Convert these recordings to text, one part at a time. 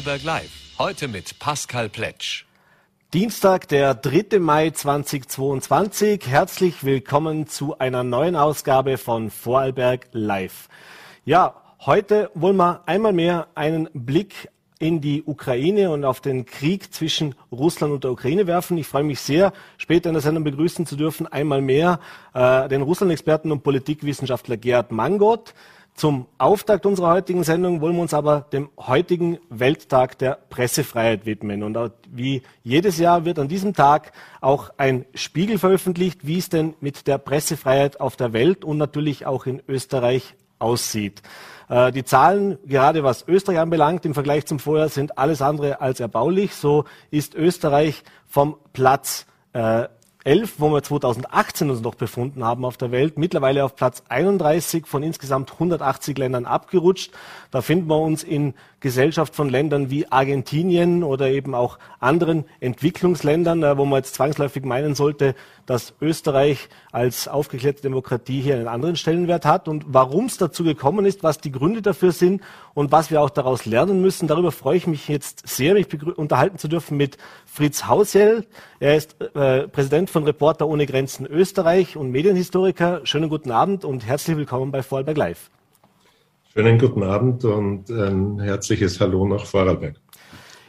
Vorarlberg Live. Heute mit Pascal Pletsch. Dienstag, der 3. Mai 2022. Herzlich willkommen zu einer neuen Ausgabe von Vorarlberg Live. Ja, heute wollen wir einmal mehr einen Blick in die Ukraine und auf den Krieg zwischen Russland und der Ukraine werfen. Ich freue mich sehr, später in der Sendung begrüßen zu dürfen, einmal mehr äh, den Russland-Experten und Politikwissenschaftler Gerhard Mangot. Zum Auftakt unserer heutigen Sendung wollen wir uns aber dem heutigen Welttag der Pressefreiheit widmen. Und wie jedes Jahr wird an diesem Tag auch ein Spiegel veröffentlicht, wie es denn mit der Pressefreiheit auf der Welt und natürlich auch in Österreich aussieht. Äh, die Zahlen, gerade was Österreich anbelangt, im Vergleich zum Vorjahr sind alles andere als erbaulich. So ist Österreich vom Platz äh, 11, wo wir 2018 uns noch befunden haben auf der Welt, mittlerweile auf Platz 31 von insgesamt 180 Ländern abgerutscht. Da finden wir uns in Gesellschaft von Ländern wie Argentinien oder eben auch anderen Entwicklungsländern, äh, wo man jetzt zwangsläufig meinen sollte, dass Österreich als aufgeklärte Demokratie hier einen anderen Stellenwert hat und warum es dazu gekommen ist, was die Gründe dafür sind und was wir auch daraus lernen müssen. Darüber freue ich mich jetzt sehr, mich unterhalten zu dürfen mit Fritz Hausjell. Er ist äh, Präsident von Reporter ohne Grenzen Österreich und Medienhistoriker. Schönen guten Abend und herzlich willkommen bei Vorarlberg Live. Schönen guten Abend und ein herzliches Hallo nach Vorarlberg.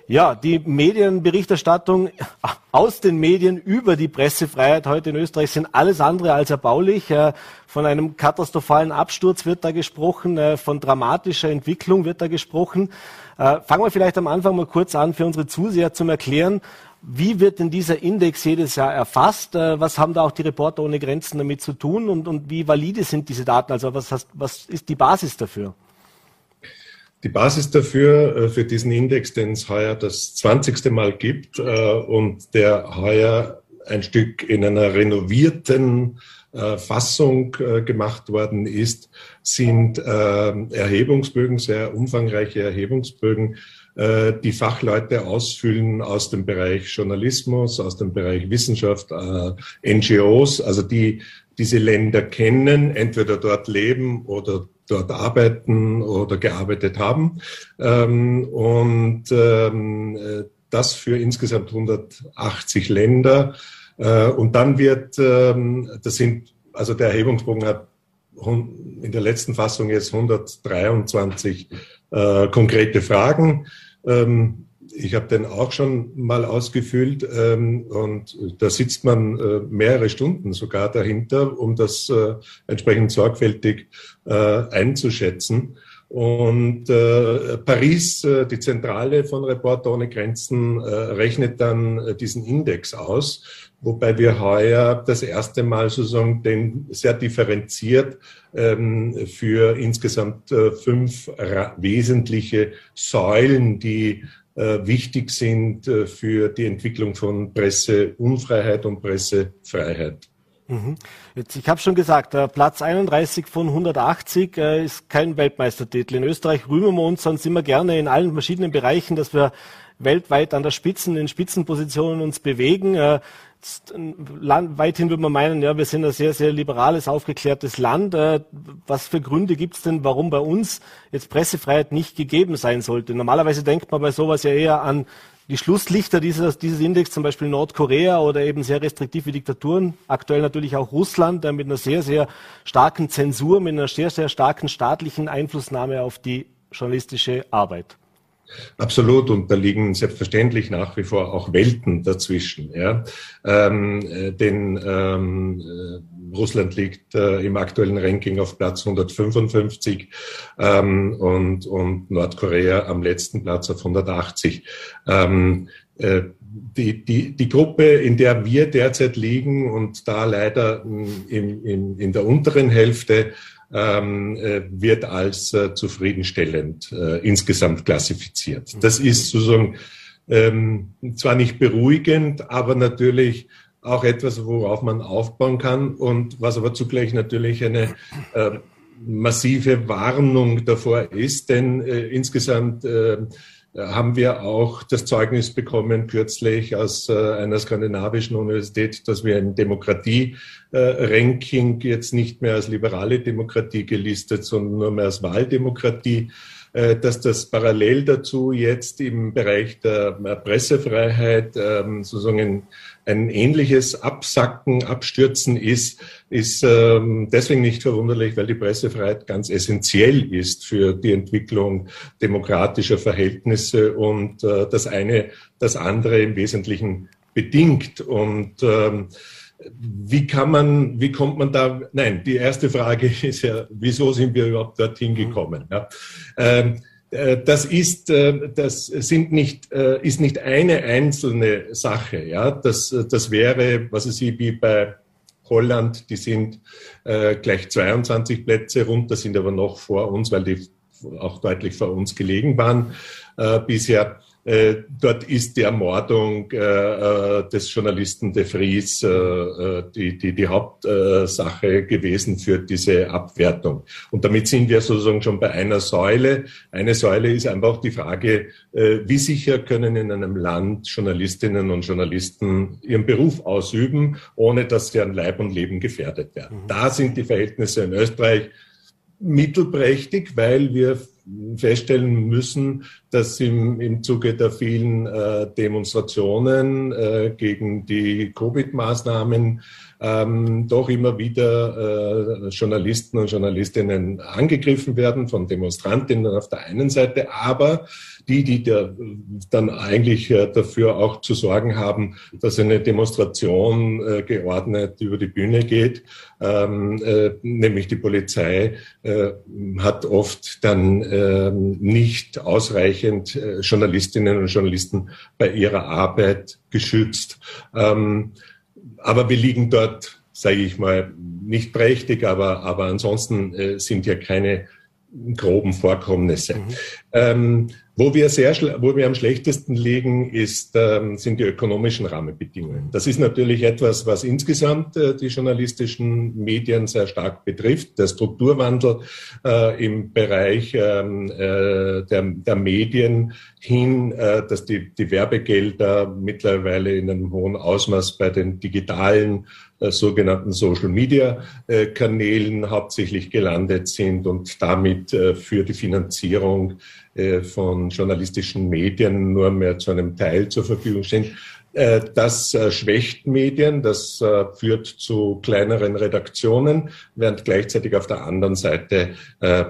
Ja, die Medienberichterstattung aus den Medien über die Pressefreiheit heute in Österreich sind alles andere als erbaulich. Äh, von einem katastrophalen Absturz wird da gesprochen, äh, von dramatischer Entwicklung wird da gesprochen. Äh, fangen wir vielleicht am Anfang mal kurz an, für unsere Zuseher zum Erklären, wie wird denn dieser Index jedes Jahr erfasst? Was haben da auch die Reporter ohne Grenzen damit zu tun und, und wie valide sind diese Daten? Also was, was ist die Basis dafür? Die Basis dafür, äh, für diesen Index, den es heuer das 20. Mal gibt äh, und der heuer ein Stück in einer renovierten äh, Fassung gemacht worden ist, sind Erhebungsbögen, sehr umfangreiche Erhebungsbögen, die Fachleute ausfüllen aus dem Bereich Journalismus, aus dem Bereich Wissenschaft, NGOs, also die diese Länder kennen, entweder dort leben oder dort arbeiten oder gearbeitet haben. Ähm, und ähm, das für insgesamt 180 Länder. Äh, und dann wird, ähm, das sind, also der Erhebungsbogen hat in der letzten Fassung jetzt 123 äh, konkrete Fragen. Ähm, ich habe den auch schon mal ausgefüllt ähm, und da sitzt man äh, mehrere Stunden sogar dahinter, um das äh, entsprechend sorgfältig äh, einzuschätzen. Und äh, Paris, äh, die Zentrale von Reporter ohne Grenzen, äh, rechnet dann äh, diesen Index aus, wobei wir heuer das erste Mal sozusagen den sehr differenziert ähm, für insgesamt äh, fünf wesentliche Säulen, die äh, wichtig sind äh, für die Entwicklung von Presseunfreiheit und Pressefreiheit. Mhm. Jetzt, ich habe schon gesagt, äh, Platz 31 von 180 äh, ist kein Weltmeistertitel. In Österreich rühmen wir uns sonst immer gerne in allen verschiedenen Bereichen, dass wir weltweit an der Spitzen, in Spitzenpositionen uns bewegen. Weithin würde man meinen, ja, wir sind ein sehr, sehr liberales, aufgeklärtes Land. Äh, was für Gründe gibt es denn, warum bei uns jetzt Pressefreiheit nicht gegeben sein sollte? Normalerweise denkt man bei sowas ja eher an die Schlusslichter dieses, dieses Index, zum Beispiel Nordkorea oder eben sehr restriktive Diktaturen, aktuell natürlich auch Russland, mit einer sehr, sehr starken Zensur, mit einer sehr, sehr starken staatlichen Einflussnahme auf die journalistische Arbeit. Absolut, und da liegen selbstverständlich nach wie vor auch Welten dazwischen. Ja. Ähm, äh, denn ähm, äh, Russland liegt äh, im aktuellen Ranking auf Platz 155 ähm, und, und Nordkorea am letzten Platz auf 180. Ähm, äh, die, die, die Gruppe, in der wir derzeit liegen und da leider in, in, in der unteren Hälfte ähm, äh, wird als äh, zufriedenstellend äh, insgesamt klassifiziert. Das ist sozusagen ähm, zwar nicht beruhigend, aber natürlich auch etwas, worauf man aufbauen kann und was aber zugleich natürlich eine äh, massive Warnung davor ist, denn äh, insgesamt haben wir auch das Zeugnis bekommen kürzlich aus äh, einer skandinavischen Universität, dass wir ein Demokratie-Ranking jetzt nicht mehr als liberale Demokratie gelistet, sondern nur mehr als Wahldemokratie äh, dass das parallel dazu jetzt im Bereich der Pressefreiheit ähm, sozusagen ein ähnliches Absacken, Abstürzen ist, ist ähm, deswegen nicht verwunderlich, weil die Pressefreiheit ganz essentiell ist für die Entwicklung demokratischer Verhältnisse und äh, das eine das andere im Wesentlichen bedingt. Und ähm, wie kann man, wie kommt man da? Nein, die erste Frage ist ja, wieso sind wir überhaupt dorthin gekommen? Ja? Ähm, äh, das ist, äh, das sind nicht, äh, ist nicht eine einzelne Sache. Ja, das, das wäre, was sehe, wie bei Holland, die sind gleich 22 Plätze runter, sind aber noch vor uns, weil die auch deutlich vor uns gelegen waren bisher. Äh, dort ist die Ermordung äh, äh, des Journalisten de Vries die, die, die Hauptsache gewesen für diese Abwertung. Und damit sind wir sozusagen schon bei einer Säule. Eine Säule ist einfach die Frage, wie sicher können in einem Land Journalistinnen und Journalisten ihren Beruf ausüben, ohne dass sie an Leib und Leben gefährdet werden. Mhm. Da sind die Verhältnisse in Österreich mittelprächtig, weil wir feststellen müssen, dass im, im Zuge der vielen äh, Demonstrationen äh, gegen die Covid-Maßnahmen ähm, doch immer wieder äh, Journalisten und Journalistinnen angegriffen werden von Demonstrantinnen auf der einen Seite, aber die, die der, dann eigentlich äh, dafür auch zu sorgen haben, dass eine Demonstration äh, geordnet über die Bühne geht, ähm, äh, nämlich die Polizei, hat oft dann äh, nicht ausreichend Journalistinnen und Journalisten bei ihrer Arbeit geschützt. Ähm, aber wir liegen dort, sage ich mal, nicht prächtig, aber, aber ansonsten äh, sind ja keine groben Vorkommnisse. Mhm. Ähm, wo wir sehr, wo wir am schlechtesten liegen, ist, ähm, sind die ökonomischen Rahmenbedingungen. Das ist natürlich etwas, was insgesamt äh, die journalistischen Medien sehr stark betrifft. Der Strukturwandel äh, im Bereich ähm, äh, der, der Medien hin, dass die, die Werbegelder mittlerweile in einem hohen Ausmaß bei den digitalen sogenannten Social Media äh, hauptsächlich gelandet sind und damit äh, für die Finanzierung äh, von journalistischen Medien nur mehr zu einem Teil zur Verfügung stehen. Äh, das äh, schwächt Medien, das führt zu kleineren Redaktionen, während gleichzeitig auf der anderen Seite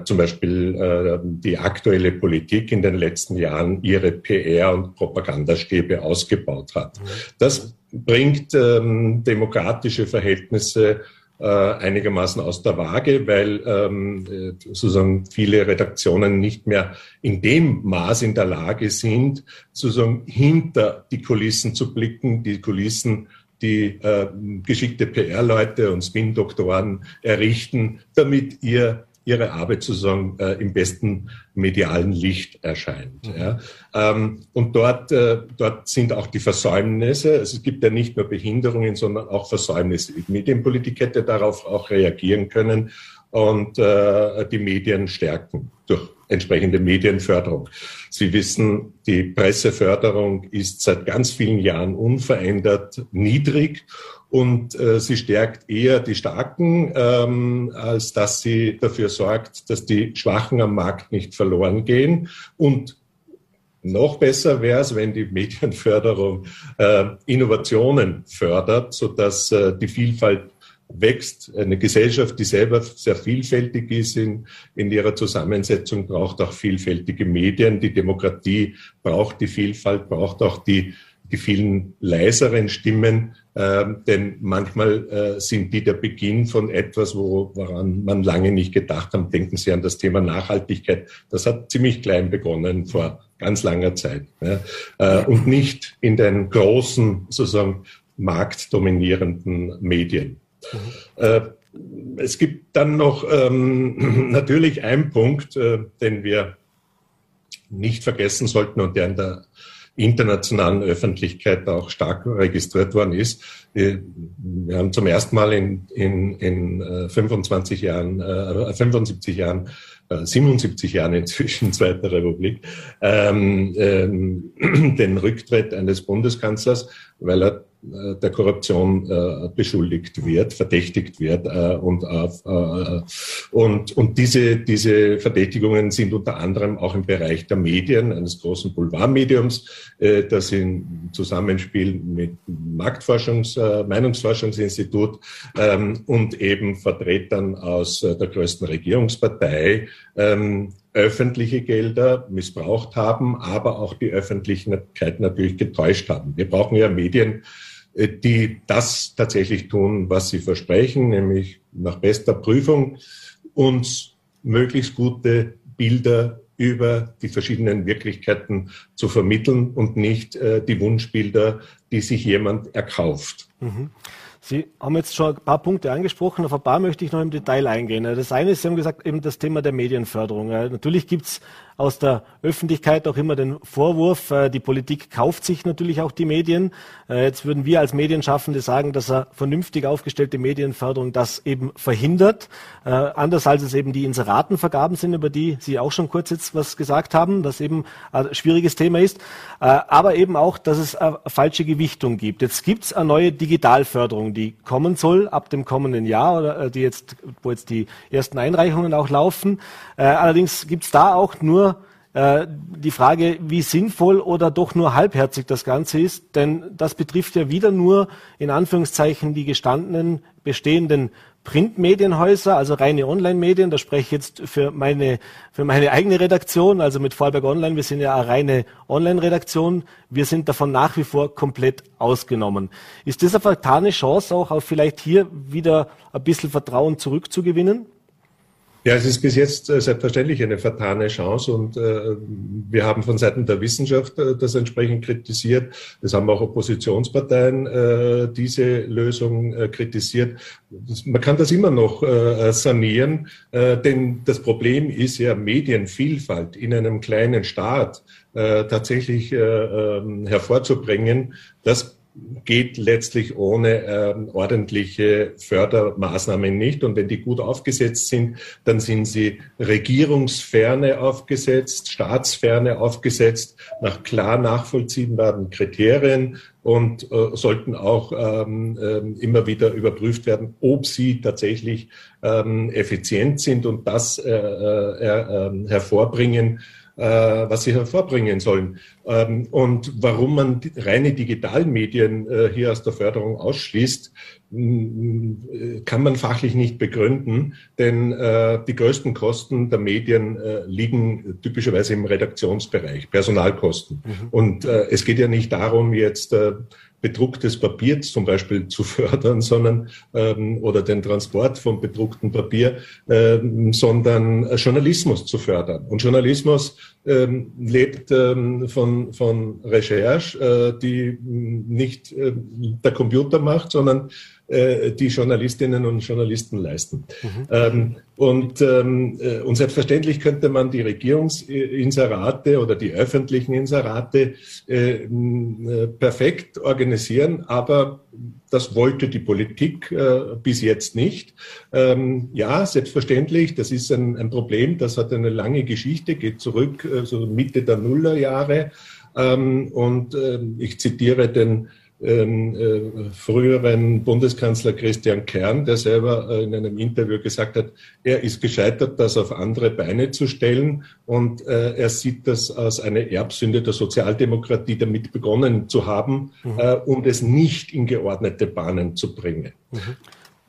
zum Beispiel die aktuelle Politik in den letzten Jahren ihre PR- und Propagandastäbe ausgebaut hat. Mhm. Das bringt ähm, demokratische Verhältnisse äh, einigermaßen aus der Waage, weil ähm, äh, sozusagen viele Redaktionen nicht mehr in dem Maß in der Lage sind, sozusagen hinter die Kulissen zu blicken, die Kulissen die äh, geschickte PR-Leute und Spin-Doktoren errichten, damit ihr ihre Arbeit sozusagen äh, im besten medialen Licht erscheint. Mhm. Ja. Ähm, und dort, äh, dort sind auch die Versäumnisse, also es gibt ja nicht nur Behinderungen, sondern auch Versäumnisse. Die Medienpolitik hätte darauf auch reagieren können und äh, die Medien stärken durch entsprechende Medienförderung. Sie wissen, die Presseförderung ist seit ganz vielen Jahren unverändert niedrig und äh, sie stärkt eher die Starken, ähm, als dass sie dafür sorgt, dass die Schwachen am Markt nicht verloren gehen. Und noch besser wäre es, wenn die Medienförderung äh, Innovationen fördert, sodass äh, die Vielfalt wächst. Eine Gesellschaft, die selber sehr vielfältig ist in, in ihrer Zusammensetzung, braucht auch vielfältige Medien. Die Demokratie braucht die Vielfalt, braucht auch die, die vielen leiseren Stimmen, ähm, denn manchmal äh, sind die der Beginn von etwas, wo, woran man lange nicht gedacht hat. Denken Sie an das Thema Nachhaltigkeit. Das hat ziemlich klein begonnen vor ganz langer Zeit. Ja. Äh, und nicht in den großen, sozusagen marktdominierenden Medien. Mhm. Äh, es gibt dann noch ähm, natürlich einen Punkt, äh, den wir nicht vergessen sollten und der in der internationalen Öffentlichkeit auch stark registriert worden ist. Wir, haben zum ersten Mal in, in, in 25 äh, Jahren, äh, 75 Jahren, äh, 77 Jahren inzwischen Zweiter Republik, ähm, ähm, den Rücktritt eines Bundeskanzlers, weil er der Korruption äh, beschuldigt wird, verdächtigt wird. Äh, und, äh, und, und diese, diese Verdächtigungen sind unter anderem auch im Bereich der Medien, eines großen Boulevardmediums, äh, das in Zusammenspiel mit Marktforschungs-, äh, Meinungsforschungsinstitut ähm, und eben Vertretern aus äh, der größten Regierungspartei ähm, öffentliche Gelder missbraucht haben, aber auch die Öffentlichkeit natürlich getäuscht haben. Wir brauchen ja Medien, äh, die das tatsächlich tun, was sie versprechen, nämlich nach bester Prüfung uns möglichst gute Bilder über die verschiedenen Wirklichkeiten zu vermitteln und nicht äh, die Wunschbilder, die sich jemand erkauft. Mhm. Sie haben jetzt schon ein paar Punkte angesprochen, auf ein paar möchte ich noch im Detail eingehen. Das eine ist, Sie haben gesagt, eben das Thema der Medienförderung. Natürlich gibt es aus der Öffentlichkeit auch immer den Vorwurf, äh, die Politik kauft sich natürlich auch die Medien. Äh, jetzt würden wir als Medienschaffende sagen, dass eine vernünftig aufgestellte Medienförderung das eben verhindert. Äh, anders als es eben die Inseratenvergaben sind, über die Sie auch schon kurz jetzt was gesagt haben, das eben ein schwieriges Thema ist. Aber eben auch, dass es eine falsche Gewichtung gibt. Jetzt gibt es eine neue Digitalförderung, die kommen soll ab dem kommenden Jahr oder die jetzt, wo jetzt die ersten Einreichungen auch laufen. Allerdings gibt es da auch nur äh, die Frage, wie sinnvoll oder doch nur halbherzig das Ganze ist, denn das betrifft ja wieder nur in Anführungszeichen die gestandenen bestehenden Printmedienhäuser, also reine Online-Medien. Da spreche ich jetzt für meine, für meine eigene Redaktion, also mit Vorarlberg Online. Wir sind ja eine reine Online-Redaktion. Wir sind davon nach wie vor komplett ausgenommen. Ist das eine vertane Chance, auch auf vielleicht hier wieder ein bisschen Vertrauen zurückzugewinnen? Ja, es ist bis jetzt äh, selbstverständlich eine vertane Chance und äh, wir haben von Seiten der Wissenschaft äh, das entsprechend kritisiert. Es haben auch Oppositionsparteien diese Lösung kritisiert. Man kann das immer noch sanieren, denn das Problem ist ja Medienvielfalt in einem kleinen Staat tatsächlich äh, äh, hervorzubringen. Das geht letztlich ohne ähm, ordentliche Fördermaßnahmen nicht. Und wenn die gut aufgesetzt sind, dann sind sie regierungsferne aufgesetzt, staatsferne aufgesetzt, nach klar nachvollziehbaren Kriterien und äh, sollten auch ähm, äh, immer wieder überprüft werden, ob sie tatsächlich ähm, effizient sind und das äh, äh, ähm, hervorbringen, äh, was sie hervorbringen sollen. Ähm, und warum man reine Digitalmedien äh, hier aus der Förderung ausschließt, kann man fachlich nicht begründen, denn äh, die größten Kosten der Medien liegen typischerweise im Redaktionsbereich, Personalkosten. Mhm. Und es geht ja nicht darum, jetzt bedrucktes Papier zum Beispiel zu fördern, sondern ähm, oder den Transport von bedrucktem Papier, ähm, sondern Journalismus zu fördern. Und Journalismus ähm, lebt ähm, von, von Recherche, äh, die nicht äh, der Computer macht, sondern äh, die Journalistinnen und Journalisten leisten. Mhm. Ähm, und, ähm, äh, und selbstverständlich könnte man die Regierungsinserate oder die öffentlichen Inserate äh, perfekt organisieren, aber das wollte die Politik äh, bis jetzt nicht. Ähm, ja, selbstverständlich, das ist ein, ein, Problem, das hat eine lange Geschichte, geht zurück, also Mitte der Nullerjahre. Ähm, und äh, ich zitiere den ähm, äh, früheren Bundeskanzler Christian Kern, der selber äh, in einem Interview gesagt hat, er ist gescheitert, das auf andere Beine zu stellen und äh, er sieht das als eine Erbsünde der Sozialdemokratie, damit begonnen zu haben, mhm. äh, um es nicht in geordnete Bahnen zu bringen. Mhm.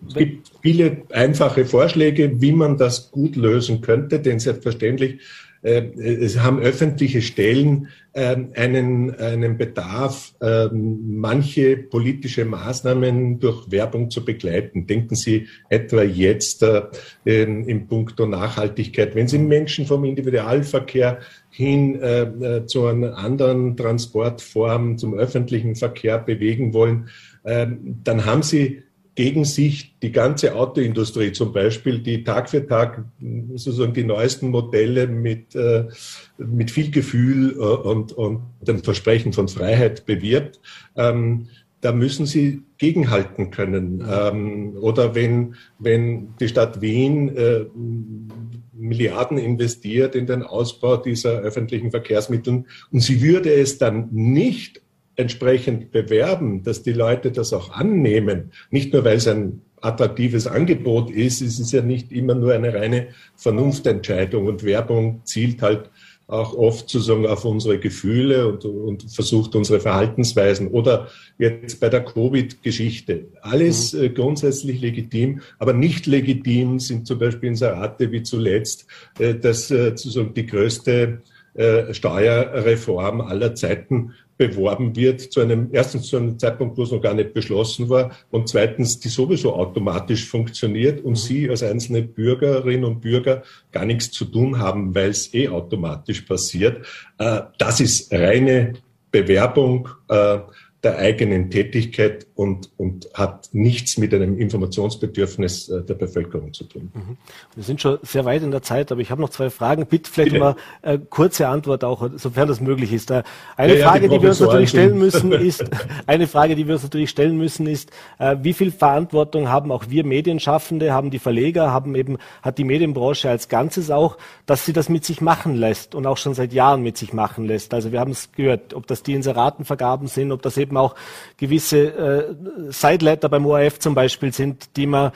Es gibt viele einfache Vorschläge, wie man das gut lösen könnte, denn selbstverständlich es haben öffentliche Stellen ähm, einen, einen Bedarf, ähm, manche politische Maßnahmen durch Werbung zu begleiten. Denken Sie etwa jetzt äh, im Puncto Nachhaltigkeit. Wenn Sie Menschen vom Individualverkehr hin äh, zu einer anderen Transportform, zum öffentlichen Verkehr bewegen wollen, ähm, dann haben Sie gegen sich die ganze Autoindustrie zum Beispiel, die Tag für Tag sozusagen die neuesten Modelle mit, äh, mit viel Gefühl äh, und, und dem Versprechen von Freiheit bewirbt, ähm, da müssen sie gegenhalten können. Ähm, oder wenn, wenn die Stadt Wien äh, Milliarden investiert in den Ausbau dieser öffentlichen Verkehrsmittel und sie würde es dann nicht entsprechend bewerben, dass die Leute das auch annehmen, nicht nur weil es ein attraktives Angebot ist, es ist ja nicht immer nur eine reine Vernunftentscheidung und Werbung zielt halt auch oft sozusagen auf unsere Gefühle und, und versucht unsere Verhaltensweisen oder jetzt bei der Covid-Geschichte. Alles mhm. äh, grundsätzlich legitim, aber nicht legitim sind zum Beispiel Inserate wie zuletzt, äh, dass äh, sozusagen die größte Steuerreform aller Zeiten beworben wird, zu einem, erstens zu einem Zeitpunkt, wo es noch gar nicht beschlossen war und zweitens, die sowieso automatisch funktioniert und mhm. Sie als einzelne Bürgerinnen und Bürger gar nichts zu tun haben, weil es eh automatisch passiert. Äh, das ist reine Bewerbung. Äh, der eigenen Tätigkeit und, und hat nichts mit einem Informationsbedürfnis äh, der Bevölkerung zu tun. Mhm. Wir sind schon sehr weit in der Zeit, aber ich habe noch zwei Fragen. Bitte vielleicht Bitte. mal äh, kurze Antwort auch, sofern das möglich ist. Äh, eine ja, Frage, ja, die, die wir uns natürlich stellen müssen, ist eine Frage, die wir uns natürlich stellen müssen, ist, wie viel Verantwortung haben auch wir Medienschaffende, haben die Verleger, haben eben hat die Medienbranche als Ganzes auch, dass sie das mit sich machen lässt und auch schon seit Jahren mit sich machen lässt. Also wir haben es gehört, ob das die Inseratenvergaben sind, ob das eben auch gewisse äh, beim ORF zum Beispiel sind, die man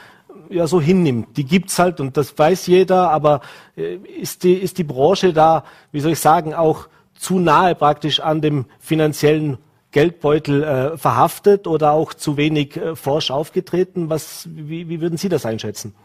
ja so hinnimmt. Die gibt's halt und das weiß jeder, aber äh, ist, die, ist die Branche da, wie soll ich sagen, auch zu nahe praktisch an dem finanziellen Geldbeutel äh, verhaftet oder auch zu wenig äh, forsch aufgetreten? Was, wie, wie würden Sie das einschätzen?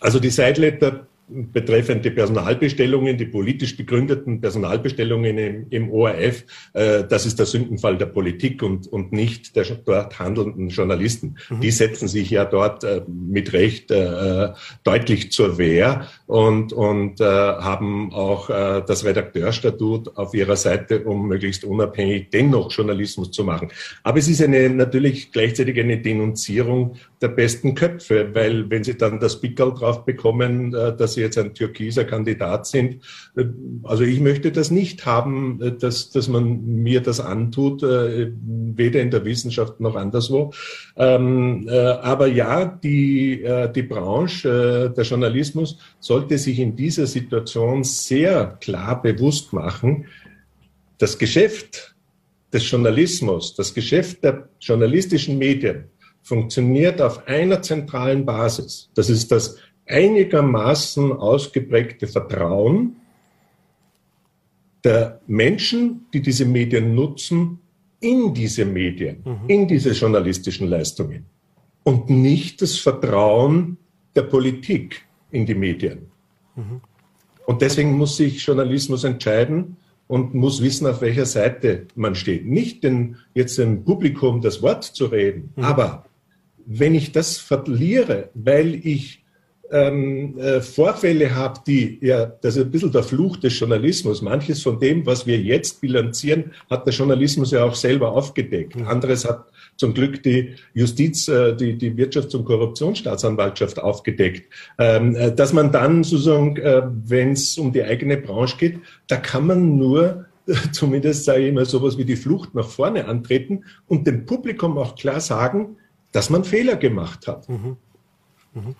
Also die Sideletter betreffend die Personalbestellungen, die politisch begründeten Personalbestellungen im, im ORF, äh, das ist der Sündenfall der Politik und, und nicht der dort handelnden Journalisten. Mhm. Die setzen sich ja dort äh, mit Recht äh, deutlich zur Wehr und, und äh, haben auch äh, das Redakteurstatut auf ihrer Seite, um möglichst unabhängig dennoch Journalismus zu machen. Aber es ist eine natürlich gleichzeitig eine Denunzierung der besten Köpfe, weil wenn sie dann das Pickel drauf bekommen, äh, dass sie jetzt ein türkiser Kandidat sind, äh, also ich möchte das nicht haben, äh, dass, dass man mir das antut, weder in der Wissenschaft noch anderswo. Ähm, aber ja, die, die Branche, der Journalismus sollte sich in dieser Situation sehr klar bewusst machen, das Geschäft des Journalismus, das Geschäft der journalistischen Medien, funktioniert auf einer zentralen Basis. Das ist das einigermaßen ausgeprägte Vertrauen der Menschen, die diese Medien nutzen, in diese Medien, mhm. in diese journalistischen Leistungen und nicht das Vertrauen der Politik in die Medien. Mhm. Und deswegen muss sich Journalismus entscheiden und muss wissen, auf welcher Seite man steht. Nicht den, jetzt dem Publikum das Wort zu reden, mhm. aber wenn ich das verliere, weil ich ähm, äh, Vorfälle habe, die, ja, das ist ein bisschen der Fluch des Journalismus. Manches von dem, was wir jetzt bilanzieren, hat der Journalismus ja auch selber aufgedeckt. Anderes hat zum Glück die Justiz, äh, die, die Wirtschafts- und Korruptionsstaatsanwaltschaft aufgedeckt. Ähm, äh, dass man dann sozusagen, äh, wenn es um die eigene Branche geht, da kann man nur zumindest sage ich immer sowas wie die Flucht nach vorne antreten und dem Publikum auch klar sagen, dass man Fehler gemacht hat. Mhm. Mhm.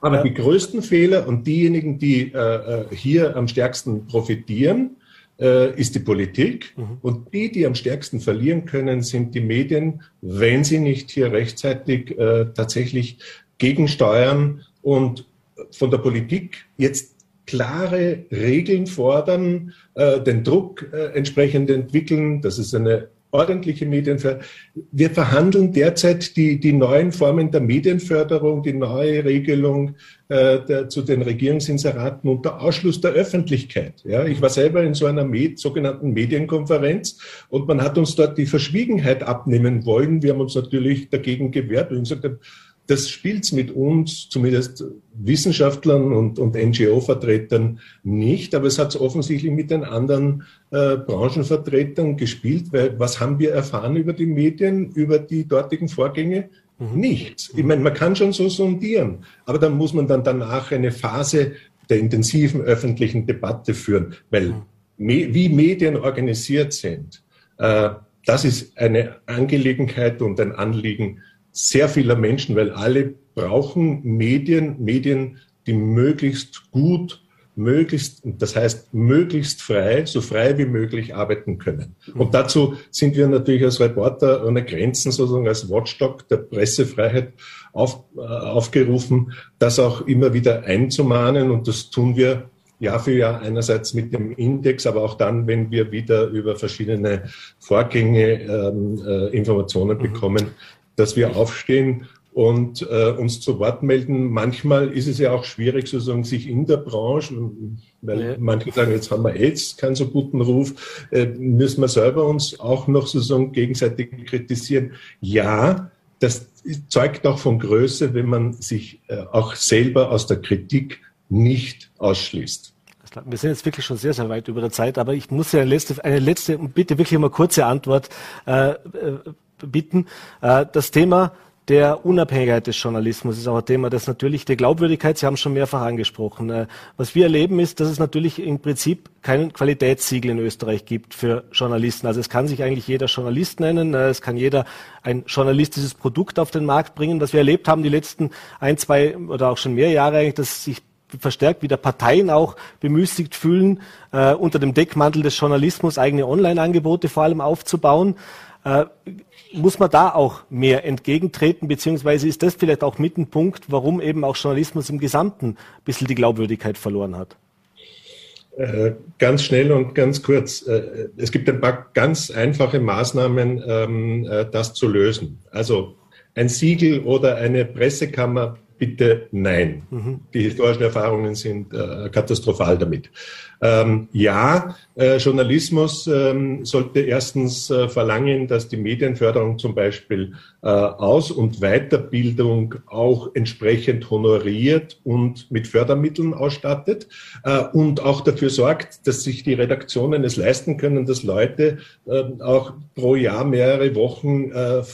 Aber ja. die größten Fehler und diejenigen, die äh, äh, hier am stärksten profitieren, äh, ist die Politik. Mhm. Und die, die am stärksten verlieren können, sind die Medien, wenn sie nicht hier rechtzeitig äh, tatsächlich gegensteuern und von der Politik jetzt klare Regeln fordern, äh, den Druck äh, entsprechend entwickeln, dass es eine ordentliche Medienförderung. Wir verhandeln derzeit die, die neuen Formen der Medienförderung, die neue Regelung äh, der, zu den Regierungsinseraten unter Ausschluss der Öffentlichkeit. Ja, ich war selber in so einer Med, sogenannten Medienkonferenz und man hat uns dort die Verschwiegenheit abnehmen wollen. Wir haben uns natürlich dagegen gewehrt und gesagt, das spielt mit uns, zumindest Wissenschaftlern und, und NGO-Vertretern nicht, aber es hat es offensichtlich mit den anderen äh, Branchenvertretern gespielt, weil was haben wir erfahren über die Medien, über die dortigen Vorgänge? Mhm. Nichts. Ich meine, man kann schon so sondieren, aber dann muss man dann danach eine Phase der intensiven öffentlichen Debatte führen, weil me wie Medien organisiert sind, äh, das ist eine Angelegenheit und ein Anliegen sehr vieler Menschen, weil alle brauchen Medien, Medien, die möglichst gut möglichst, das heißt möglichst frei, so frei wie möglich arbeiten können. Und dazu sind wir natürlich als Reporter ohne Grenzen sozusagen als Watchdog der Pressefreiheit auf, äh, aufgerufen, das auch immer wieder einzumahnen. Und das tun wir Jahr für Jahr einerseits mit dem Index, aber auch dann, wenn wir wieder über verschiedene Vorgänge ähm, äh, Informationen mhm. bekommen, dass wir aufstehen und äh, uns zu Wort melden. Manchmal ist es ja auch schwierig, sozusagen sich in der Branche, weil ja. manche sagen, jetzt haben wir jetzt keinen so guten Ruf, äh, müssen wir selber uns auch noch sozusagen gegenseitig kritisieren. Ja, das zeugt auch von Größe, wenn man sich äh, auch selber aus der Kritik nicht ausschließt. Wir sind jetzt wirklich schon sehr, sehr weit über der Zeit, aber ich muss ja eine letzte, eine letzte und bitte wirklich mal kurze Antwort äh, äh bitten. Äh, das Thema der Unabhängigkeit des Journalismus ist auch ein Thema, das natürlich die Glaubwürdigkeit, Sie haben schon mehrfach angesprochen. Äh, was wir erleben ist, dass es natürlich im Prinzip keinen Qualitätssiegel in Österreich gibt für Journalisten. Also es kann sich eigentlich jeder Journalist nennen, äh, es kann jeder ein journalistisches Produkt auf den Markt bringen. Was wir erlebt haben die letzten ein, zwei oder auch schon mehr Jahre eigentlich, dass sich verstärkt wieder Parteien auch bemüßigt fühlen, äh, unter dem Deckmantel des Journalismus eigene Online-Angebote vor allem aufzubauen. Äh, muss man da auch mehr entgegentreten, beziehungsweise ist das vielleicht auch mit ein Punkt, warum eben auch Journalismus im Gesamten ein bisschen die Glaubwürdigkeit verloren hat? Äh, ganz schnell und ganz kurz. Äh, es gibt ein paar ganz einfache Maßnahmen, ähm, äh, das zu lösen. Also ein Siegel oder eine Pressekammer, bitte nein. Mhm. Die historischen Erfahrungen sind katastrophal damit. Ähm, ja, äh, Journalismus ähm, sollte erstens äh, verlangen, dass die Medienförderung zum Beispiel äh, Aus- und Weiterbildung auch entsprechend honoriert und mit Fördermitteln ausstattet äh, und auch dafür sorgt, dass sich die Redaktionen es leisten können, dass Leute ähm, auch pro Jahr mehrere Wochen äh,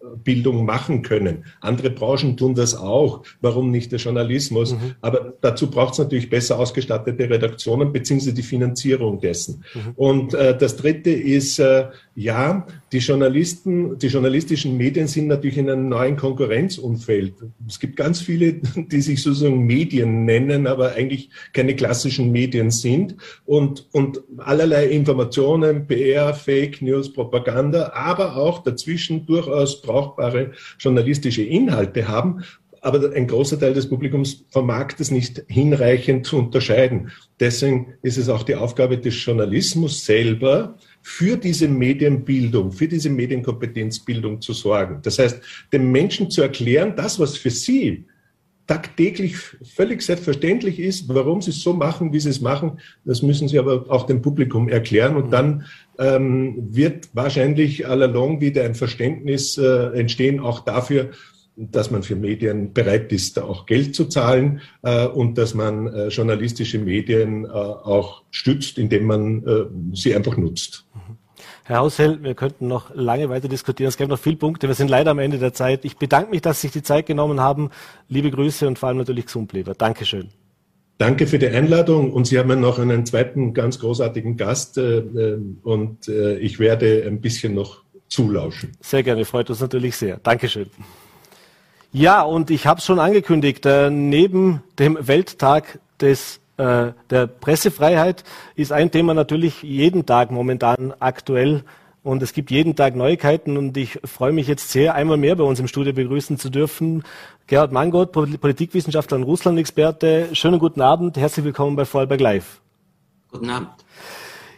Fortbildung machen können. Andere Branchen tun das auch. Warum nicht der Journalismus? Mhm. Aber dazu braucht es natürlich besser ausgestattete Redaktionen beziehungsweise die Finanzierung dessen. Mhm. Und äh, das Dritte ist, äh, ja, die Journalisten, die journalistischen Medien sind natürlich in einem neuen Konkurrenzumfeld. Es gibt ganz viele, die sich sozusagen Medien nennen, aber eigentlich keine klassischen Medien sind und, und allerlei Informationen, PR, Fake News, Propaganda, aber auch dazwischen durchaus brauchbare journalistische Inhalte haben aber ein großer Teil des Publikums vermag das nicht hinreichend zu unterscheiden. Deswegen ist es auch die Aufgabe des Journalismus selber, für diese Medienbildung, für diese Medienkompetenzbildung zu sorgen. Das heißt, den Menschen zu erklären, das, was für sie tagtäglich völlig selbstverständlich ist, warum sie es so machen, wie sie es machen, das müssen sie aber auch dem Publikum erklären. Und dann ähm, wird wahrscheinlich allalong wieder ein Verständnis äh, entstehen, auch dafür, dass man für Medien bereit ist, da auch Geld zu zahlen äh, und dass man äh, journalistische Medien äh, auch stützt, indem man äh, sie einfach nutzt. Herr Haushell, wir könnten noch lange weiter diskutieren. Es gäbe noch viele Punkte. Wir sind leider am Ende der Zeit. Ich bedanke mich, dass Sie sich die Zeit genommen haben. Liebe Grüße und vor allem natürlich gesund bleiben. Dankeschön. Danke für die Einladung und Sie haben ja noch einen zweiten ganz großartigen Gast äh, äh, und ich werde ein bisschen noch zulauschen. Sehr gerne, freut uns natürlich sehr. Dankeschön. Ja, und ich habe es schon angekündigt, äh, neben dem Welttag des äh, der Pressefreiheit ist ein Thema natürlich jeden Tag momentan aktuell und es gibt jeden Tag Neuigkeiten und ich freue mich jetzt sehr, einmal mehr bei uns im Studio begrüßen zu dürfen. Gerhard Mangold, Politikwissenschaftler und Russland-Experte. Schönen guten Abend, herzlich willkommen bei Vorarlberg Live. Guten Abend.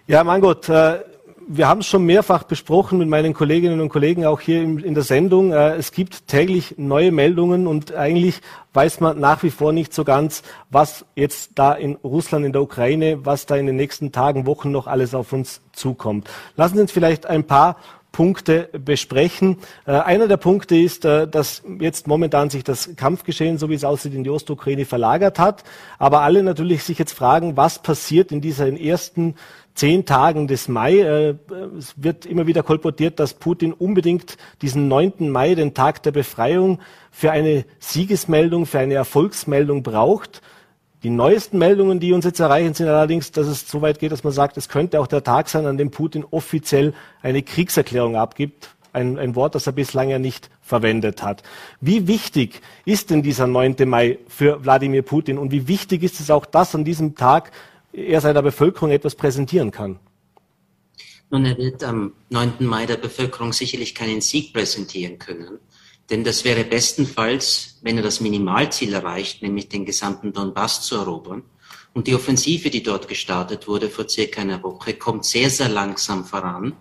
Ja, Mangold, äh, wir haben es schon mehrfach besprochen mit meinen Kolleginnen und Kollegen auch hier in, der Sendung. Äh, es gibt täglich neue Meldungen und eigentlich weiß man nach wie vor nicht so ganz, was jetzt da in Russland, in der Ukraine, was da in den nächsten Tagen, Wochen noch alles auf uns zukommt. Lassen Sie uns vielleicht ein paar Punkte besprechen. Äh, einer der Punkte ist, äh, dass jetzt momentan sich das Kampfgeschehen, so wie es aussieht, in die Ostukraine verlagert hat. Aber alle natürlich sich jetzt fragen, was passiert in dieser ersten zehn Tagen des Mai. Äh, es wird immer wieder kolportiert, dass Putin unbedingt diesen 9. Mai, den Tag der Befreiung, für eine Siegesmeldung, für eine Erfolgsmeldung braucht. Die neuesten Meldungen, die uns jetzt erreichen, sind allerdings, dass es so weit geht, dass man sagt, es könnte auch der Tag sein, an dem Putin offiziell eine Kriegserklärung abgibt. ein, ein Wort, das er bislang ja nicht verwendet hat. Wie wichtig ist denn dieser 9. Mai für Wladimir Putin und wie wichtig ist es auch, dass an diesem Tag er seiner Bevölkerung etwas präsentieren kann? Nun, er wird am 9. Mai der Bevölkerung sicherlich keinen Sieg präsentieren können. Denn das wäre bestenfalls, wenn er das Minimalziel erreicht, nämlich den gesamten Donbass zu erobern. Und die Offensive, die dort gestartet wurde vor circa einer Woche, kommt sehr, sehr langsam voran.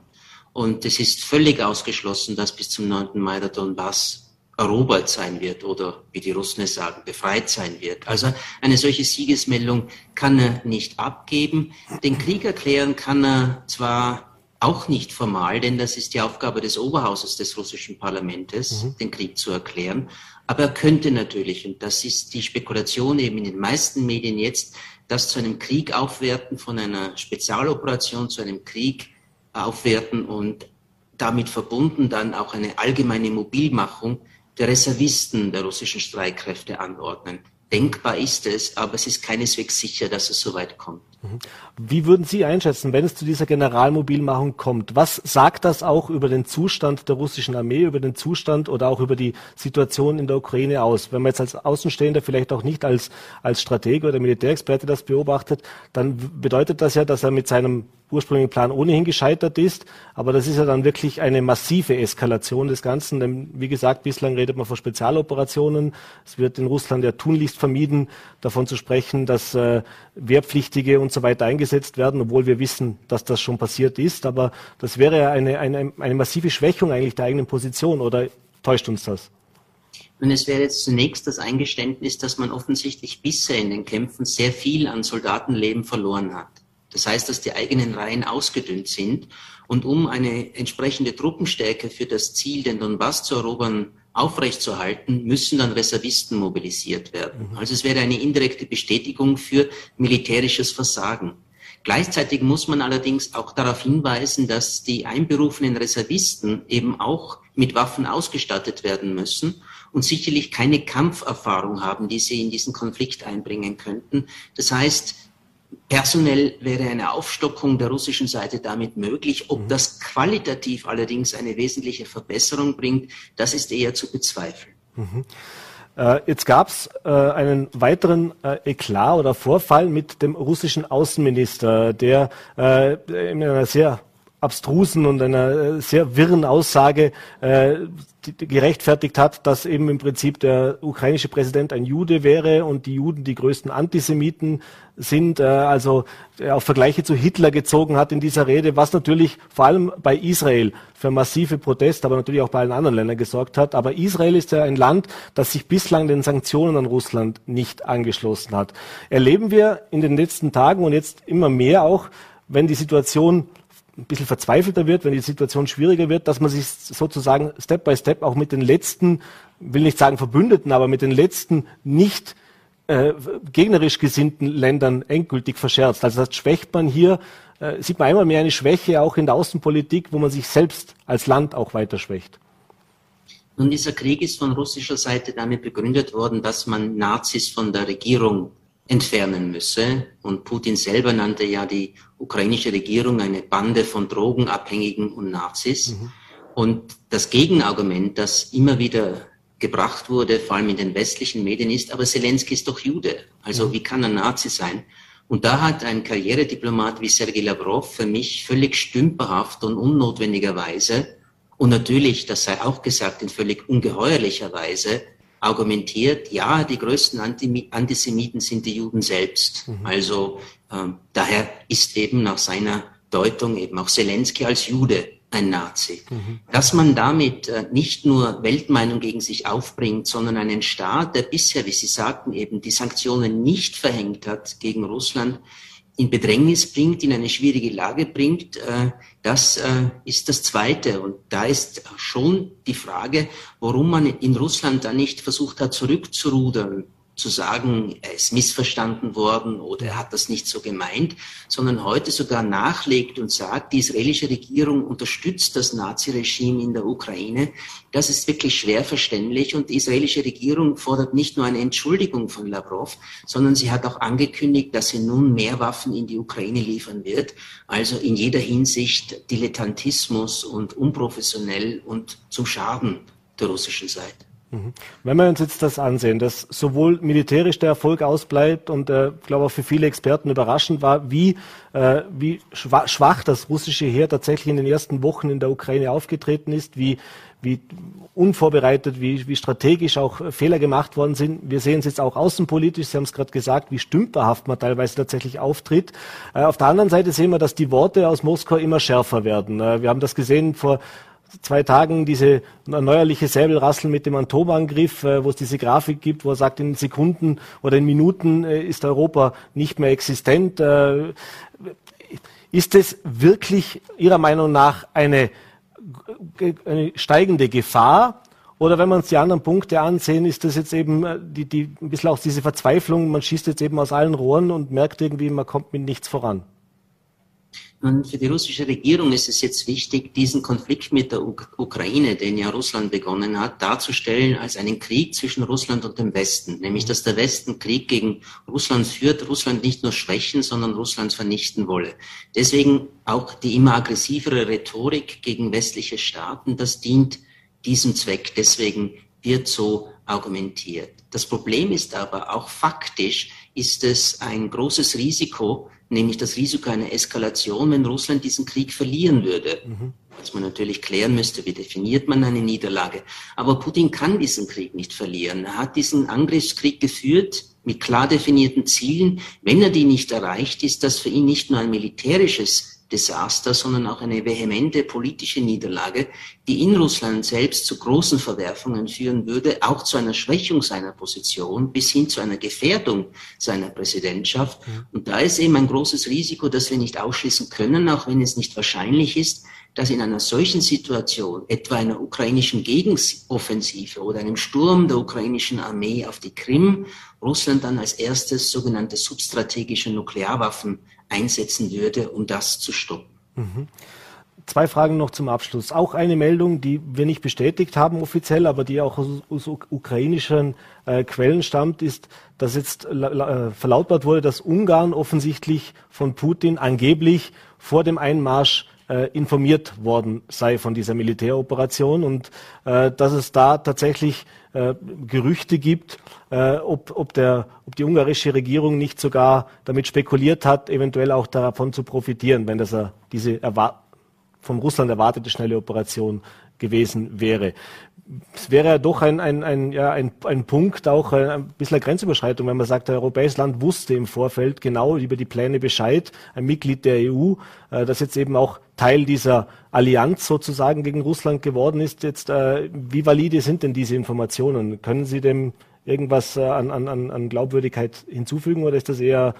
Und es ist völlig ausgeschlossen, dass bis zum 9. Mai der Donbass erobert sein wird oder, wie die Russen es sagen, befreit sein wird. Also eine solche Siegesmeldung kann er nicht abgeben. Den Krieg erklären kann er zwar auch nicht formal, denn das ist die Aufgabe des Oberhauses des russischen Parlaments, mhm. den Krieg zu erklären. Aber er könnte natürlich, und das ist die Spekulation eben in den meisten Medien jetzt, das zu einem Krieg aufwerten, von einer Spezialoperation zu einem Krieg aufwerten und damit verbunden dann auch eine allgemeine Mobilmachung der Reservisten der russischen Streitkräfte anordnen. Denkbar ist es, aber es ist keineswegs sicher, dass es so weit kommt. Wie würden Sie einschätzen, wenn es zu dieser Generalmobilmachung kommt? Was sagt das auch über den Zustand der russischen Armee, über den Zustand oder auch über die Situation in der Ukraine aus? Wenn man jetzt als Außenstehender vielleicht auch nicht als, als Stratege oder Militärexperte das beobachtet, dann bedeutet das ja, dass er mit seinem ursprünglichen Plan ohnehin gescheitert ist. Aber das ist ja dann wirklich eine massive Eskalation des Ganzen. Denn wie gesagt, bislang redet man von Spezialoperationen. Es wird in Russland ja tunlichst vermieden, davon zu sprechen, dass äh, Wehrpflichtige und so weiter eingesetzt werden, obwohl wir wissen, dass das schon passiert ist. Aber das wäre ja eine, eine, eine massive Schwächung eigentlich der eigenen Position. Oder täuscht uns das? Und es wäre jetzt zunächst das Eingeständnis, dass man offensichtlich bisher in den Kämpfen sehr viel an Soldatenleben verloren hat. Das heißt, dass die eigenen Reihen ausgedünnt sind. Und um eine entsprechende Truppenstärke für das Ziel, den Donbass zu erobern, aufrechtzuerhalten, müssen dann Reservisten mobilisiert werden. Mhm. Also es wäre eine indirekte Bestätigung für militärisches Versagen. Gleichzeitig muss man allerdings auch darauf hinweisen, dass die einberufenen Reservisten eben auch mit Waffen ausgestattet werden müssen und sicherlich keine Kampferfahrung haben, die sie in diesen Konflikt einbringen könnten. Das heißt, Personell wäre eine Aufstockung der russischen Seite damit möglich. Ob mhm. das qualitativ allerdings eine wesentliche Verbesserung bringt, das ist eher zu bezweifeln. Mhm. Äh, jetzt gab es äh, einen weiteren äh, Eklat oder Vorfall mit dem russischen Außenminister, der äh, in einer sehr abstrusen und einer äh, sehr wirren Aussage äh, gerechtfertigt hat, dass eben im Prinzip der ukrainische Präsident ein Jude wäre und die Juden die größten Antisemiten sind, äh, also auch Vergleiche zu Hitler gezogen hat in dieser Rede, was natürlich vor allem bei Israel für massive Proteste, aber natürlich auch bei allen anderen Ländern gesorgt hat. Aber Israel ist ja ein Land, das sich bislang den Sanktionen an Russland nicht angeschlossen hat. Erleben wir in den letzten Tagen und jetzt immer mehr auch, wenn die Situation ein bisschen verzweifelter wird, wenn die Situation schwieriger wird, dass man sich sozusagen Step by Step auch mit den letzten, will nicht sagen Verbündeten, aber mit den letzten nicht äh, gegnerisch gesinnten Ländern endgültig verscherzt. Also das schwächt man hier, äh, sieht man einmal mehr eine Schwäche auch in der Außenpolitik, wo man sich selbst als Land auch weiter schwächt. Nun, dieser Krieg ist von russischer Seite damit begründet worden, dass man Nazis von der Regierung entfernen müsse. Und Putin selber nannte ja die ukrainische Regierung eine Bande von Drogenabhängigen und Nazis. Mhm. Und das Gegenargument, das immer wieder gebracht wurde, vor allem in den westlichen Medien, ist, aber Zelensky ist doch Jude. Also mhm. wie kann er Nazi sein? Und da hat ein Karrierediplomat wie Sergei Lavrov für mich völlig stümperhaft und unnotwendigerweise und natürlich, das sei auch gesagt, in völlig ungeheuerlicher Weise argumentiert, ja, die größten Antisemiten sind die Juden selbst. Mhm. Also ähm, daher ist eben nach seiner Deutung eben auch Zelensky als Jude ein Nazi. Mhm. Dass man damit äh, nicht nur Weltmeinung gegen sich aufbringt, sondern einen Staat, der bisher, wie Sie sagten, eben die Sanktionen nicht verhängt hat gegen Russland, in Bedrängnis bringt, in eine schwierige Lage bringt, äh, das äh, ist das Zweite. Und da ist schon die Frage, warum man in Russland da nicht versucht hat, zurückzurudern zu sagen, er ist missverstanden worden oder er hat das nicht so gemeint, sondern heute sogar nachlegt und sagt, die israelische Regierung unterstützt das Naziregime in der Ukraine. Das ist wirklich schwer verständlich und die israelische Regierung fordert nicht nur eine Entschuldigung von Lavrov, sondern sie hat auch angekündigt, dass sie nun mehr Waffen in die Ukraine liefern wird. Also in jeder Hinsicht Dilettantismus und unprofessionell und zum Schaden der russischen Seite. Mhm. Wenn wir uns jetzt das ansehen, dass sowohl militärisch der Erfolg ausbleibt und äh, glaube auch für viele Experten überraschend war, wie, äh, wie schwach das russische Heer tatsächlich in den ersten Wochen in der Ukraine aufgetreten ist, wie, wie unvorbereitet, wie, wie strategisch auch Fehler gemacht worden sind. Wir sehen es jetzt auch außenpolitisch, Sie haben es gerade gesagt, wie stümperhaft man teilweise tatsächlich auftritt. Äh, auf der anderen Seite sehen wir, dass die Worte aus Moskau immer schärfer werden. Äh, wir haben das gesehen vor zwei Tagen diese neuerliche Säbelrassel mit dem Atomangriff, äh, wo es diese Grafik gibt, wo er sagt, in Sekunden oder in Minuten äh, ist Europa nicht mehr existent. Äh, ist es wirklich Ihrer Meinung nach eine, eine steigende Gefahr? Oder wenn wir uns die anderen Punkte ansehen, ist das jetzt eben die, die, ein bisschen auch diese Verzweiflung, man schießt jetzt eben aus allen Rohren und merkt irgendwie, man kommt mit nichts voran. Und für die russische Regierung ist es jetzt wichtig, diesen Konflikt mit der Ukraine, den ja Russland begonnen hat, darzustellen als einen Krieg zwischen Russland und dem Westen. Nämlich, dass der Westen Krieg gegen Russland führt, Russland nicht nur schwächen, sondern Russland vernichten wolle. Deswegen auch die immer aggressivere Rhetorik gegen westliche Staaten, das dient diesem Zweck. Deswegen wird so argumentiert. Das Problem ist aber auch faktisch, ist es ein großes Risiko, nämlich das Risiko einer Eskalation, wenn Russland diesen Krieg verlieren würde. Mhm. Was man natürlich klären müsste, wie definiert man eine Niederlage. Aber Putin kann diesen Krieg nicht verlieren. Er hat diesen Angriffskrieg geführt mit klar definierten Zielen. Wenn er die nicht erreicht, ist das für ihn nicht nur ein militärisches Desaster, sondern auch eine vehemente politische Niederlage, die in Russland selbst zu großen Verwerfungen führen würde, auch zu einer Schwächung seiner Position bis hin zu einer Gefährdung seiner Präsidentschaft. Und da ist eben ein großes Risiko, das wir nicht ausschließen können, auch wenn es nicht wahrscheinlich ist, dass in einer solchen Situation, etwa einer ukrainischen Gegenoffensive oder einem Sturm der ukrainischen Armee auf die Krim, Russland dann als erstes sogenannte substrategische Nuklearwaffen einsetzen würde, um das zu stoppen. Mhm. Zwei Fragen noch zum Abschluss. Auch eine Meldung, die wir nicht bestätigt haben offiziell, aber die auch aus, aus ukrainischen äh, Quellen stammt, ist, dass jetzt äh, verlautbart wurde, dass Ungarn offensichtlich von Putin angeblich vor dem Einmarsch äh, informiert worden sei von dieser Militäroperation und äh, dass es da tatsächlich äh, Gerüchte gibt, äh, ob, ob, der, ob die ungarische Regierung nicht sogar damit spekuliert hat, eventuell auch davon zu profitieren, wenn das äh, diese von Russland erwartete schnelle Operation gewesen wäre. Es wäre ja doch ein, ein, ein, ja, ein, ein Punkt, auch äh, ein bisschen eine Grenzüberschreitung, wenn man sagt, ein europäisches Land wusste im Vorfeld genau über die Pläne Bescheid, ein Mitglied der EU, äh, das jetzt eben auch Teil dieser Allianz sozusagen gegen Russland geworden ist. Jetzt, äh, wie valide sind denn diese Informationen? Können Sie dem irgendwas äh, an, an, an Glaubwürdigkeit hinzufügen oder ist das eher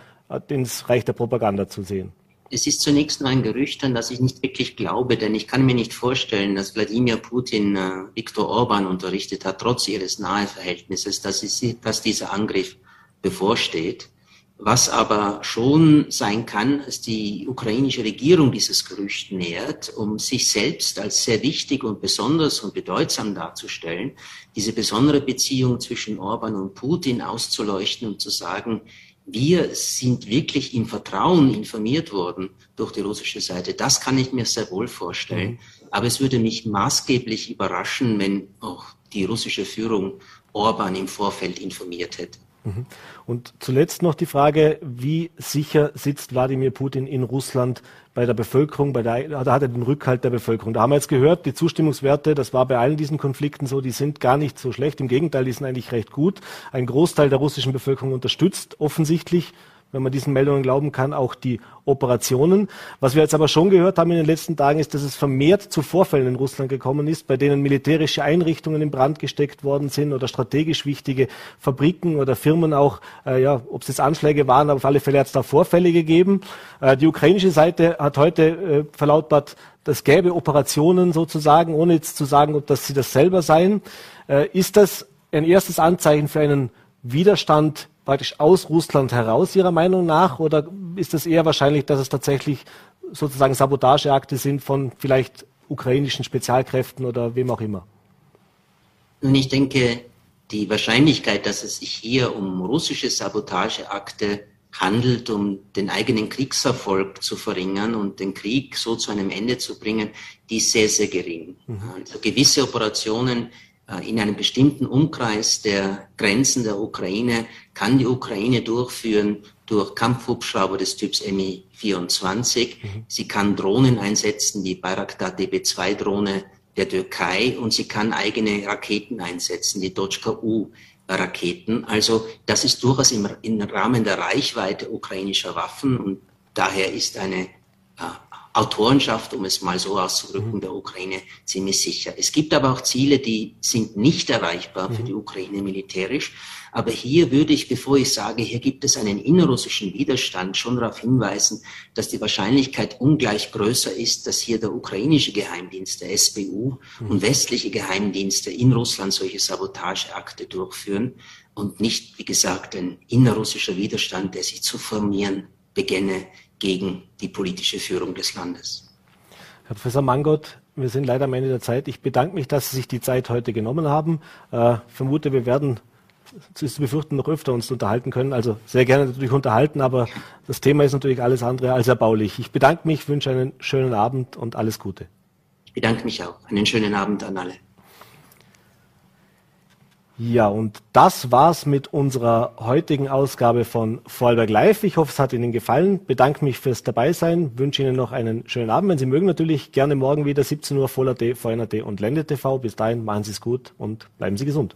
ins Reich der Propaganda zu sehen? Es ist zunächst nur ein Gerücht, an das ich nicht wirklich glaube, denn ich kann mir nicht vorstellen, dass Wladimir Putin äh, Viktor Orban unterrichtet hat, trotz ihres Naheverhältnisses, dass, dass dieser Angriff bevorsteht. Was aber schon sein kann, dass die ukrainische Regierung dieses Gerücht nähert, um sich selbst als sehr wichtig und besonders und bedeutsam darzustellen, diese besondere Beziehung zwischen Orban und Putin auszuleuchten und zu sagen, wir sind wirklich im Vertrauen informiert worden durch die russische Seite. Das kann ich mir sehr wohl vorstellen. Mhm. Aber es würde mich maßgeblich überraschen, wenn auch die russische Führung Orban im Vorfeld informiert hätte. Mhm. Und zuletzt noch die Frage, wie sicher sitzt Wladimir Putin in Russland bei der Bevölkerung, bei der, da hat er den Rückhalt der Bevölkerung. Da haben wir jetzt gehört, die Zustimmungswerte, das war bei allen diesen Konflikten so, die sind gar nicht so schlecht. Im Gegenteil, die sind eigentlich recht gut. Ein Großteil der russischen Bevölkerung unterstützt offensichtlich wenn man diesen Meldungen glauben kann, auch die Operationen. Was wir jetzt aber schon gehört haben in den letzten Tagen, ist, dass es vermehrt zu Vorfällen in Russland gekommen ist, bei denen militärische Einrichtungen in Brand gesteckt worden sind oder strategisch wichtige Fabriken oder Firmen auch, äh, ja, ob es jetzt Anschläge waren, aber auf alle Fälle hat es da Vorfälle gegeben. Äh, die ukrainische Seite hat heute äh, verlautbart, das gäbe Operationen sozusagen, ohne jetzt zu sagen, ob das sie das selber seien. Äh, ist das ein erstes Anzeichen für einen Widerstand praktisch aus Russland heraus Ihrer Meinung nach? Oder ist es eher wahrscheinlich, dass es tatsächlich sozusagen Sabotageakte sind von vielleicht ukrainischen Spezialkräften oder wem auch immer? Nun, ich denke, die Wahrscheinlichkeit, dass es sich hier um russische Sabotageakte handelt, um den eigenen Kriegserfolg zu verringern und den Krieg so zu einem Ende zu bringen, die ist sehr, sehr gering. Mhm. Also gewisse Operationen in einem bestimmten Umkreis der Grenzen der Ukraine kann die Ukraine durchführen durch Kampfhubschrauber des Typs Mi-24. Mhm. Sie kann Drohnen einsetzen, die Bayraktar DB-2-Drohne der Türkei und sie kann eigene Raketen einsetzen, die Dochka-U-Raketen. Also das ist durchaus im, im Rahmen der Reichweite ukrainischer Waffen und daher ist eine äh, Autorenschaft, um es mal so auszudrücken, mhm. der Ukraine ziemlich sicher. Es gibt aber auch Ziele, die sind nicht erreichbar für mhm. die Ukraine militärisch. Aber hier würde ich, bevor ich sage, hier gibt es einen innerrussischen Widerstand, schon darauf hinweisen, dass die Wahrscheinlichkeit ungleich größer ist, dass hier der ukrainische Geheimdienst, der SBU mhm. und westliche Geheimdienste in Russland solche Sabotageakte durchführen und nicht, wie gesagt, ein innerrussischer Widerstand, der sich zu formieren begenne gegen die politische Führung des Landes. Herr Professor Mangott, wir sind leider am Ende der Zeit. Ich bedanke mich, dass Sie sich die Zeit heute genommen haben. Äh, vermute, wir werden ist zu befürchten, noch öfter uns unterhalten können. Also sehr gerne natürlich unterhalten, aber das Thema ist natürlich alles andere als erbaulich. Ich bedanke mich, wünsche einen schönen Abend und alles Gute. Ich bedanke mich auch. Einen schönen Abend an alle. Ja, und das war's mit unserer heutigen Ausgabe von Vorarlberg Live. Ich hoffe, es hat Ihnen gefallen. Bedanke mich fürs Dabeisein. Wünsche Ihnen noch einen schönen Abend. Wenn Sie mögen, natürlich gerne morgen wieder 17 Uhr Voller.at, VNRT und Lende TV. Bis dahin machen Sie es gut und bleiben Sie gesund.